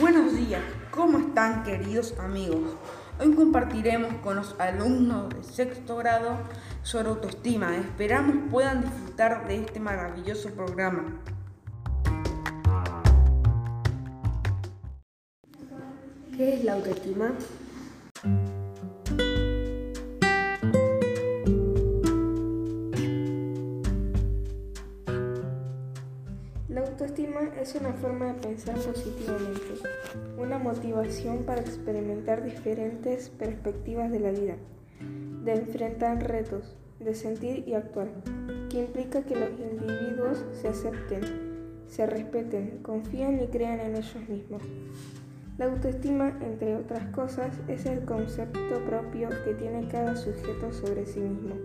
Buenos días, ¿cómo están queridos amigos? Hoy compartiremos con los alumnos de sexto grado sobre autoestima. Esperamos puedan disfrutar de este maravilloso programa. ¿Qué es la autoestima? Autoestima es una forma de pensar positivamente, una motivación para experimentar diferentes perspectivas de la vida, de enfrentar retos, de sentir y actuar, que implica que los individuos se acepten, se respeten, confíen y crean en ellos mismos. La autoestima, entre otras cosas, es el concepto propio que tiene cada sujeto sobre sí mismo.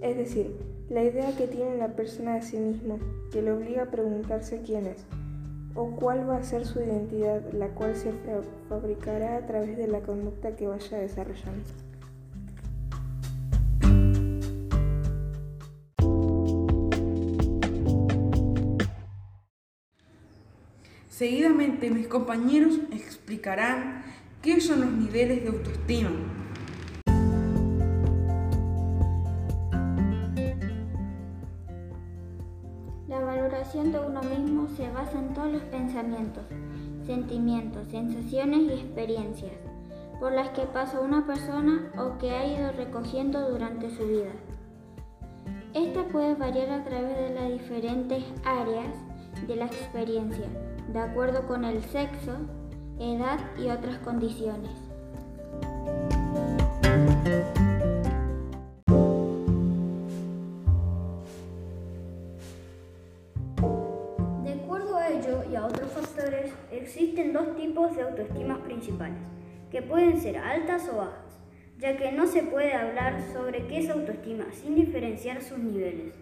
Es decir, la idea que tiene la persona de sí mismo, que le obliga a preguntarse quién es, o cuál va a ser su identidad, la cual se fabricará a través de la conducta que vaya desarrollando. Seguidamente mis compañeros explicarán qué son los niveles de autoestima. La valoración de uno mismo se basa en todos los pensamientos, sentimientos, sensaciones y experiencias por las que pasa una persona o que ha ido recogiendo durante su vida. Esta puede variar a través de las diferentes áreas de la experiencia, de acuerdo con el sexo, edad y otras condiciones. A otros factores, existen dos tipos de autoestimas principales, que pueden ser altas o bajas, ya que no se puede hablar sobre qué es autoestima sin diferenciar sus niveles.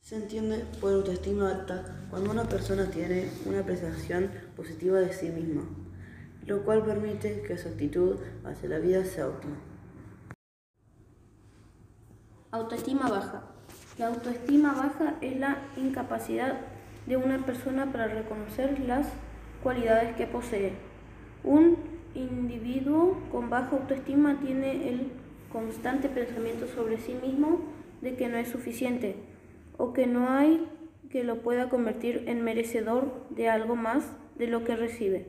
Se entiende por autoestima alta cuando una persona tiene una apreciación positiva de sí misma, lo cual permite que su actitud hacia la vida sea óptima. Autoestima baja. La autoestima baja es la incapacidad de una persona para reconocer las cualidades que posee. Un individuo con baja autoestima tiene el constante pensamiento sobre sí mismo de que no es suficiente o que no hay que lo pueda convertir en merecedor de algo más de lo que recibe.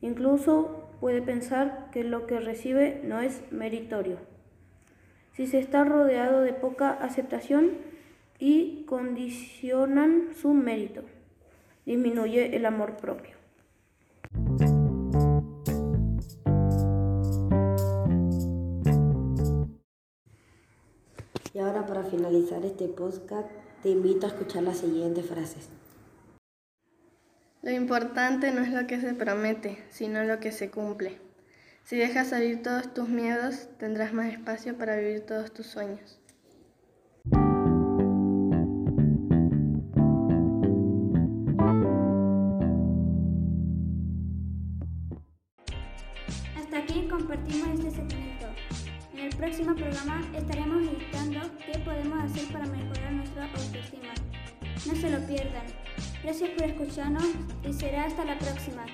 Incluso puede pensar que lo que recibe no es meritorio. Si se está rodeado de poca aceptación y condicionan su mérito, disminuye el amor propio. Y ahora para finalizar este podcast te invito a escuchar las siguientes frases. Lo importante no es lo que se promete, sino lo que se cumple. Si dejas salir todos tus miedos, tendrás más espacio para vivir todos tus sueños. Hasta aquí compartimos este segmento. En el próximo programa estaremos listando qué podemos hacer para mejorar nuestra autoestima. No se lo pierdan. Gracias por escucharnos y será hasta la próxima.